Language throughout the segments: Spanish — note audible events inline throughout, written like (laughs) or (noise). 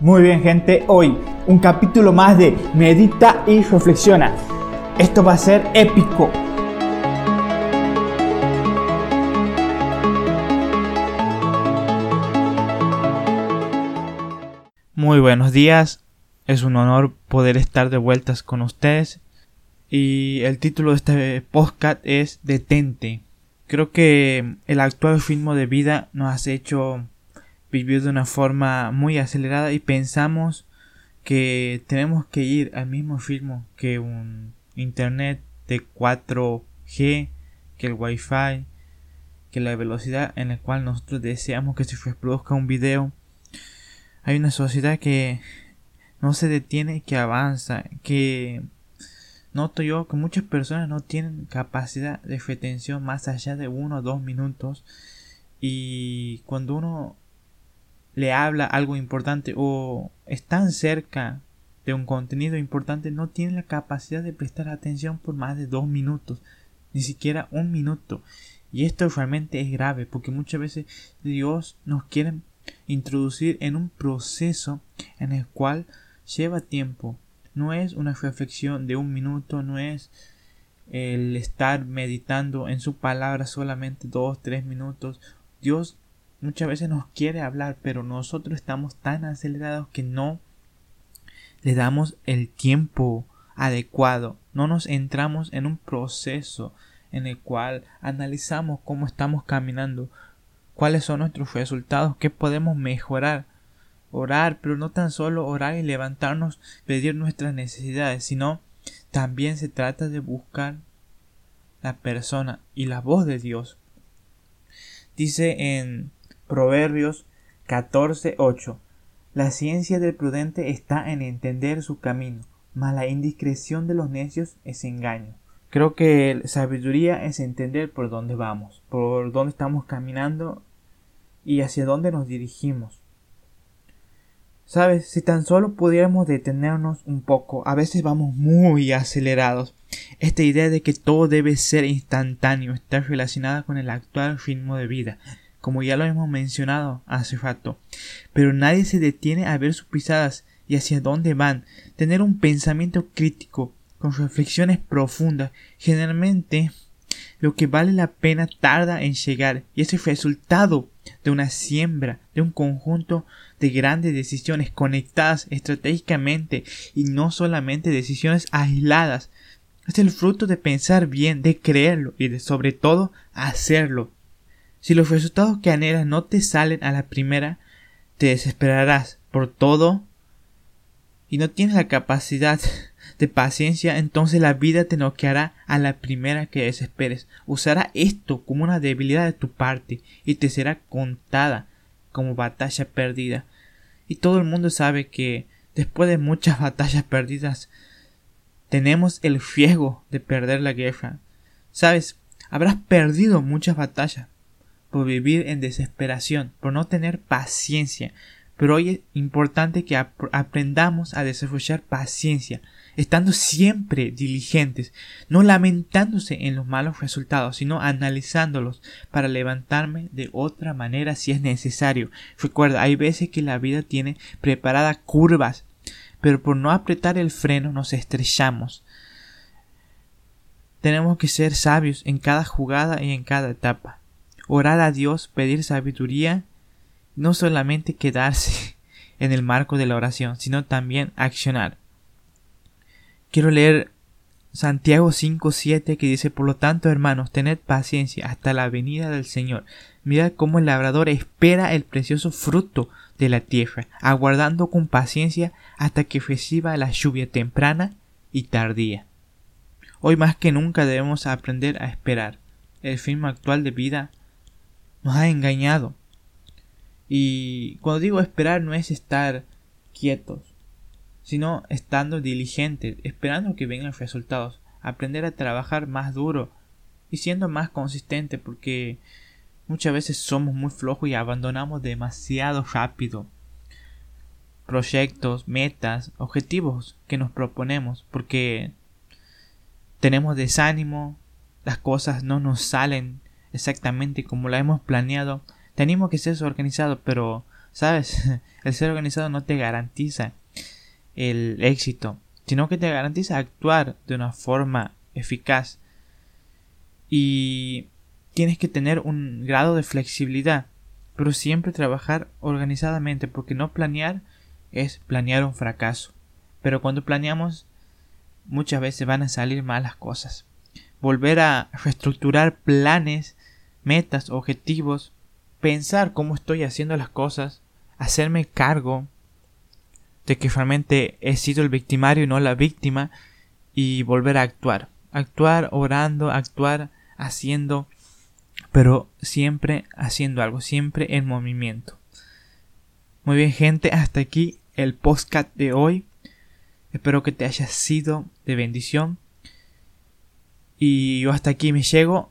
Muy bien gente, hoy un capítulo más de Medita y Reflexiona. Esto va a ser épico. Muy buenos días, es un honor poder estar de vueltas con ustedes y el título de este podcast es Detente. Creo que el actual ritmo de vida nos ha hecho vivir de una forma muy acelerada y pensamos que tenemos que ir al mismo ritmo que un internet de 4G, que el wifi, que la velocidad en la cual nosotros deseamos que se reproduzca un video. Hay una sociedad que no se detiene, que avanza, que noto yo que muchas personas no tienen capacidad de retención más allá de uno o dos minutos y cuando uno le habla algo importante o están cerca de un contenido importante no tiene la capacidad de prestar atención por más de dos minutos, ni siquiera un minuto. Y esto realmente es grave porque muchas veces Dios nos quiere introducir en un proceso en el cual lleva tiempo. No es una reflexión de un minuto, no es el estar meditando en su palabra solamente dos, tres minutos. Dios muchas veces nos quiere hablar, pero nosotros estamos tan acelerados que no le damos el tiempo adecuado, no nos entramos en un proceso en el cual analizamos cómo estamos caminando, cuáles son nuestros resultados, qué podemos mejorar. Orar, pero no tan solo orar y levantarnos, pedir nuestras necesidades, sino también se trata de buscar la persona y la voz de Dios. Dice en Proverbios 14:8. La ciencia del prudente está en entender su camino, mas la indiscreción de los necios es engaño. Creo que sabiduría es entender por dónde vamos, por dónde estamos caminando y hacia dónde nos dirigimos. Sabes, si tan solo pudiéramos detenernos un poco, a veces vamos muy acelerados. Esta idea de que todo debe ser instantáneo está relacionada con el actual ritmo de vida como ya lo hemos mencionado hace rato. Pero nadie se detiene a ver sus pisadas y hacia dónde van. Tener un pensamiento crítico, con reflexiones profundas, generalmente lo que vale la pena tarda en llegar y es el resultado de una siembra, de un conjunto de grandes decisiones conectadas estratégicamente y no solamente decisiones aisladas. Es el fruto de pensar bien, de creerlo y de sobre todo hacerlo. Si los resultados que anhelas no te salen a la primera, te desesperarás por todo y no tienes la capacidad de paciencia, entonces la vida te noqueará a la primera que desesperes. Usará esto como una debilidad de tu parte y te será contada como batalla perdida. Y todo el mundo sabe que después de muchas (laughs) batallas perdidas tenemos el riesgo de perder la guerra. Sabes, habrás perdido muchas batallas, por vivir en desesperación, por no tener paciencia. Pero hoy es importante que aprendamos a desarrollar paciencia, estando siempre diligentes, no lamentándose en los malos resultados, sino analizándolos para levantarme de otra manera si es necesario. Recuerda, hay veces que la vida tiene preparadas curvas, pero por no apretar el freno nos estrellamos. Tenemos que ser sabios en cada jugada y en cada etapa orar a Dios, pedir sabiduría, no solamente quedarse (laughs) en el marco de la oración, sino también accionar. Quiero leer Santiago 5.7 que dice, por lo tanto, hermanos, tened paciencia hasta la venida del Señor. Mirad cómo el labrador espera el precioso fruto de la tierra, aguardando con paciencia hasta que reciba la lluvia temprana y tardía. Hoy más que nunca debemos aprender a esperar. El fin actual de vida nos ha engañado. Y cuando digo esperar no es estar quietos, sino estando diligentes, esperando que vengan resultados, aprender a trabajar más duro y siendo más consistente porque muchas veces somos muy flojos y abandonamos demasiado rápido proyectos, metas, objetivos que nos proponemos porque tenemos desánimo, las cosas no nos salen exactamente como la hemos planeado. Tenemos que ser organizados, pero ¿Sabes? (laughs) El ser organizado no te garantiza el éxito, sino que te garantiza actuar de una forma eficaz. Y tienes que tener un grado de flexibilidad, pero siempre trabajar organizadamente, porque no planear es planear un fracaso. Pero cuando planeamos, muchas veces van a salir malas cosas. Volver a reestructurar planes, metas, objetivos, pensar cómo estoy haciendo las cosas, hacerme cargo de que realmente he sido el victimario y no la víctima y volver a actuar. Actuar orando, actuar haciendo, pero siempre haciendo algo, siempre en movimiento. Muy bien gente, hasta aquí el podcast de hoy. Espero que te haya sido de bendición. Y yo hasta aquí me llego.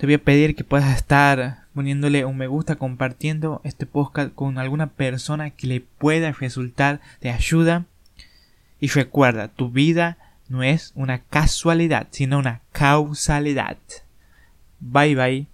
Te voy a pedir que puedas estar poniéndole un me gusta, compartiendo este podcast con alguna persona que le pueda resultar de ayuda. Y recuerda, tu vida no es una casualidad, sino una causalidad. Bye bye.